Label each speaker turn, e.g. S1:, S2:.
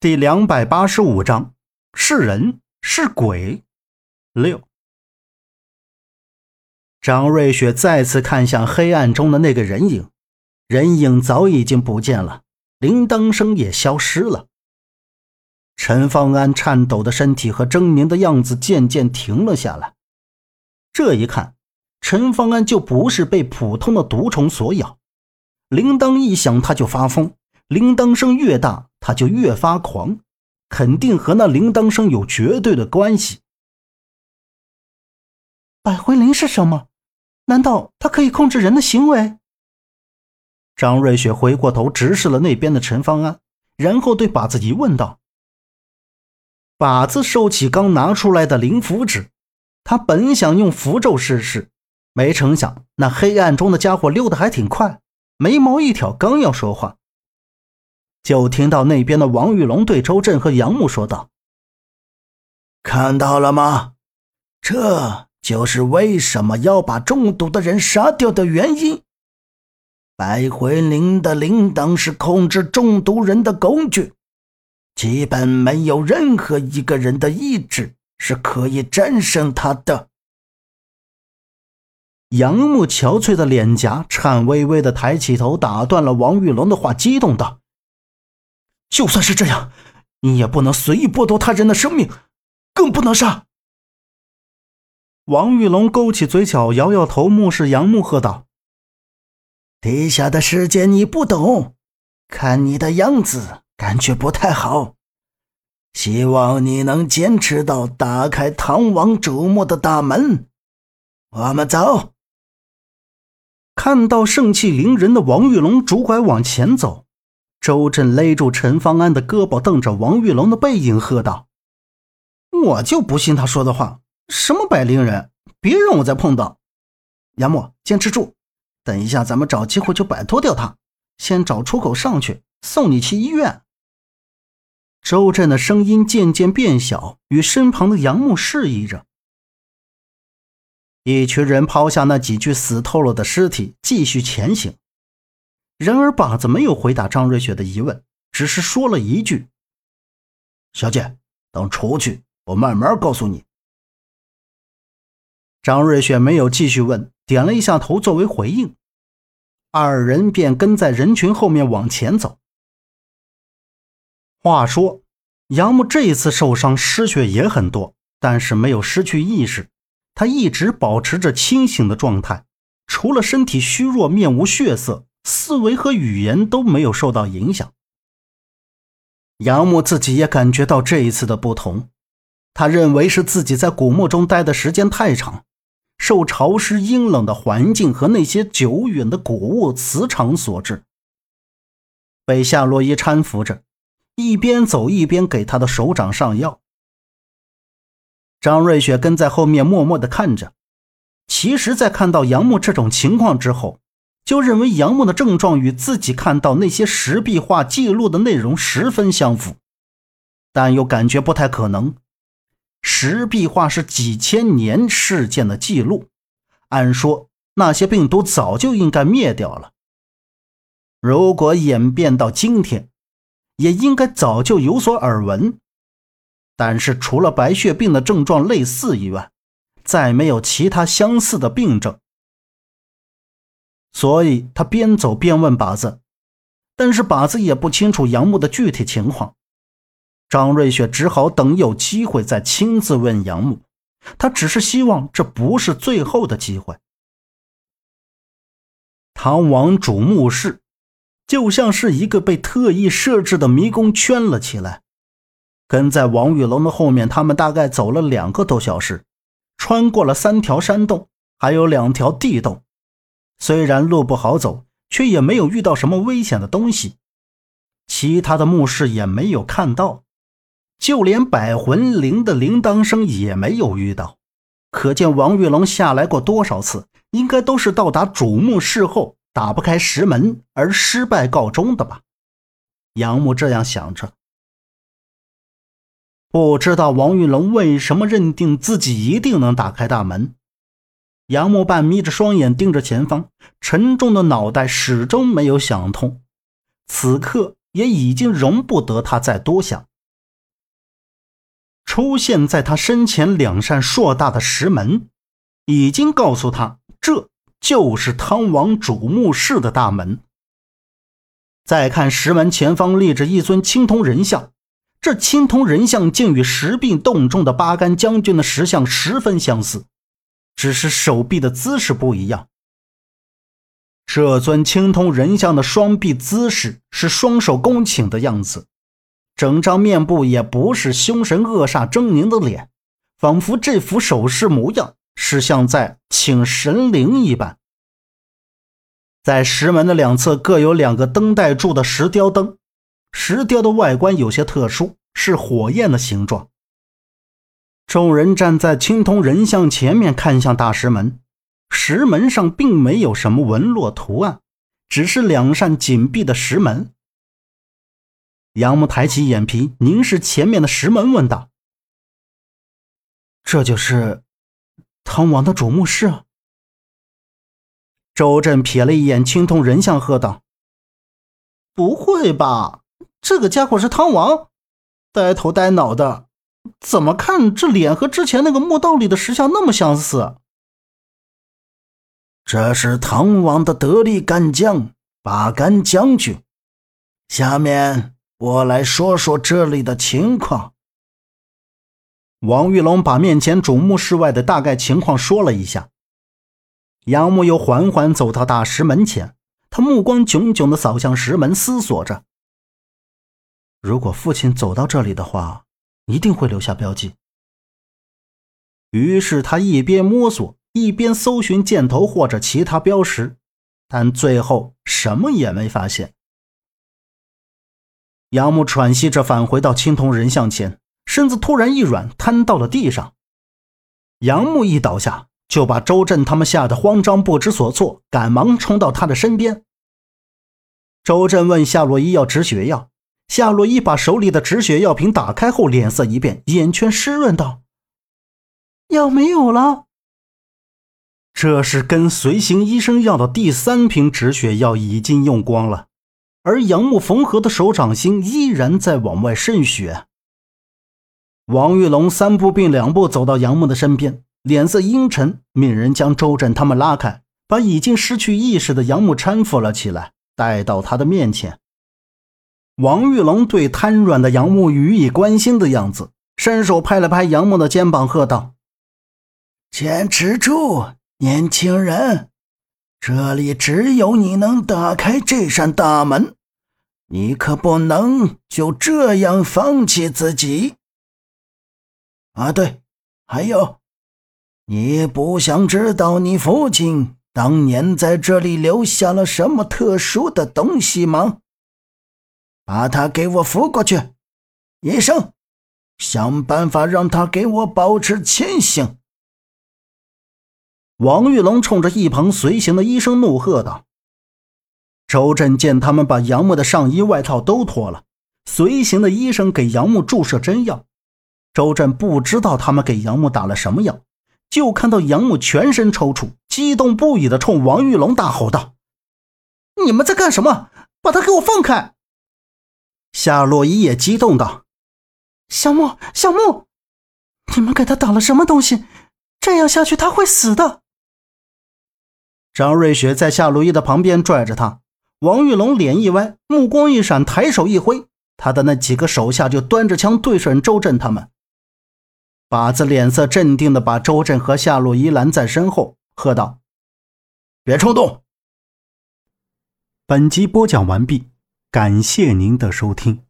S1: 第两百八十五章，是人是鬼？六。张瑞雪再次看向黑暗中的那个人影，人影早已经不见了，铃铛声也消失了。陈方安颤抖的身体和狰狞的样子渐渐停了下来。这一看，陈方安就不是被普通的毒虫所咬。铃铛一响，他就发疯。铃铛声越大，他就越发狂，肯定和那铃铛声有绝对的关系。
S2: 百回铃是什么？难道它可以控制人的行为？
S1: 张瑞雪回过头，直视了那边的陈方安，然后对靶子疑问道：“靶子收起刚拿出来的灵符纸，他本想用符咒试试，没成想那黑暗中的家伙溜得还挺快，眉毛一挑，刚要说话。”就听到那边的王玉龙对周震和杨木说道：“
S3: 看到了吗？这就是为什么要把中毒的人杀掉的原因。百魂灵的铃铛是控制中毒人的工具，基本没有任何一个人的意志是可以战胜他的。”
S1: 杨木憔悴的脸颊颤巍巍的抬起头，打断了王玉龙的话，激动道。就算是这样，你也不能随意剥夺他人的生命，更不能杀。王玉龙勾起嘴角，摇摇头，目视杨木，喝道：“
S3: 地下的世界你不懂，看你的样子，感觉不太好。希望你能坚持到打开唐王主墓的大门。我们走。”
S1: 看到盛气凌人的王玉龙拄拐往前走。周震勒住陈方安的胳膊，瞪着王玉龙的背影，喝道：“我就不信他说的话！什么百灵人，别让我再碰到！杨木，坚持住，等一下咱们找机会就摆脱掉他。先找出口上去，送你去医院。”周震的声音渐渐变小，与身旁的杨木示意着。一群人抛下那几具死透了的尸体，继续前行。然而，靶子没有回答张瑞雪的疑问，只是说了一句：“
S3: 小姐，等出去，我慢慢告诉你。”
S1: 张瑞雪没有继续问，点了一下头作为回应。二人便跟在人群后面往前走。话说，杨木这一次受伤，失血也很多，但是没有失去意识，他一直保持着清醒的状态，除了身体虚弱、面无血色。思维和语言都没有受到影响。杨木自己也感觉到这一次的不同，他认为是自己在古墓中待的时间太长，受潮湿阴冷的环境和那些久远的古物磁场所致。被夏洛伊搀扶着，一边走一边给他的手掌上药。张瑞雪跟在后面默默的看着。其实，在看到杨木这种情况之后，就认为杨木的症状与自己看到那些石壁画记录的内容十分相符，但又感觉不太可能。石壁画是几千年事件的记录，按说那些病毒早就应该灭掉了。如果演变到今天，也应该早就有所耳闻。但是除了白血病的症状类似以外，再没有其他相似的病症。所以他边走边问靶子，但是靶子也不清楚杨木的具体情况。张瑞雪只好等有机会再亲自问杨木。他只是希望这不是最后的机会。唐王主墓室就像是一个被特意设置的迷宫，圈了起来。跟在王玉龙的后面，他们大概走了两个多小时，穿过了三条山洞，还有两条地洞。虽然路不好走，却也没有遇到什么危险的东西。其他的墓室也没有看到，就连百魂铃的铃铛声也没有遇到。可见王玉龙下来过多少次，应该都是到达主墓室后打不开石门而失败告终的吧？杨木这样想着。不知道王玉龙为什么认定自己一定能打开大门。杨木半眯着双眼盯着前方，沉重的脑袋始终没有想通。此刻也已经容不得他再多想。出现在他身前两扇硕大的石门，已经告诉他这就是汤王主墓室的大门。再看石门前方立着一尊青铜人像，这青铜人像竟与石壁洞中的八杆将军的石像十分相似，只是手臂的姿势不一样。这尊青铜人像的双臂姿势是双手弓请的样子，整张面部也不是凶神恶煞狰狞的脸，仿佛这副手势模样是像在请神灵一般。在石门的两侧各有两个灯带柱的石雕灯，石雕的外观有些特殊，是火焰的形状。众人站在青铜人像前面，看向大石门。石门上并没有什么纹络图案，只是两扇紧闭的石门。杨木抬起眼皮，凝视前面的石门，问道：“
S2: 这就是汤王的主墓室？”
S1: 周震瞥了一眼青铜人像，喝道：“
S2: 不会吧？这个家伙是汤王？呆头呆脑的，怎么看这脸和之前那个墓道里的石像那么相似？”
S3: 这是唐王的得力干将八杆将军。下面我来说说这里的情况。
S1: 王玉龙把面前主墓室外的大概情况说了一下。杨木又缓缓走到大石门前，他目光炯炯地扫向石门，思索着：
S2: 如果父亲走到这里的话，一定会留下标记。
S1: 于是他一边摸索，一边搜寻箭头或者其他标识，但最后什么也没发现。杨木喘息着返回到青铜人像前，身子突然一软，瘫到了地上。杨木一倒下。就把周震他们吓得慌张不知所措，赶忙冲到他的身边。周震问夏洛伊要止血药，夏洛伊把手里的止血药瓶打开后，脸色一变，眼圈湿润道：“
S2: 药没有了。”
S1: 这是跟随行医生要的第三瓶止血药已经用光了，而杨木缝合的手掌心依然在往外渗血。王玉龙三步并两步走到杨木的身边。脸色阴沉，命人将周震他们拉开，把已经失去意识的杨木搀扶了起来，带到他的面前。王玉龙对瘫软的杨木予以关心的样子，伸手拍了拍杨木的肩膀，喝道：“
S3: 坚持住，年轻人，这里只有你能打开这扇大门，你可不能就这样放弃自己。啊，对，还有。”你不想知道你父亲当年在这里留下了什么特殊的东西吗？把他给我扶过去，医生，想办法让他给我保持清醒。
S1: 王玉龙冲着一旁随行的医生怒喝道：“周震见他们把杨木的上衣外套都脱了，随行的医生给杨木注射针药。周震不知道他们给杨木打了什么药。”就看到杨木全身抽搐，激动不已的冲王玉龙大吼道：“
S2: 你们在干什么？把他给我放开！”
S1: 夏洛伊也激动道：“
S2: 小木，小木，你们给他打了什么东西？这样下去他会死的。”
S1: 张瑞雪在夏洛伊的旁边拽着他，王玉龙脸一歪，目光一闪，抬手一挥，他的那几个手下就端着枪对准周震他们。靶子脸色镇定的把周震和夏洛伊拦在身后，喝道：“别冲动。”本集播讲完毕，感谢您的收听。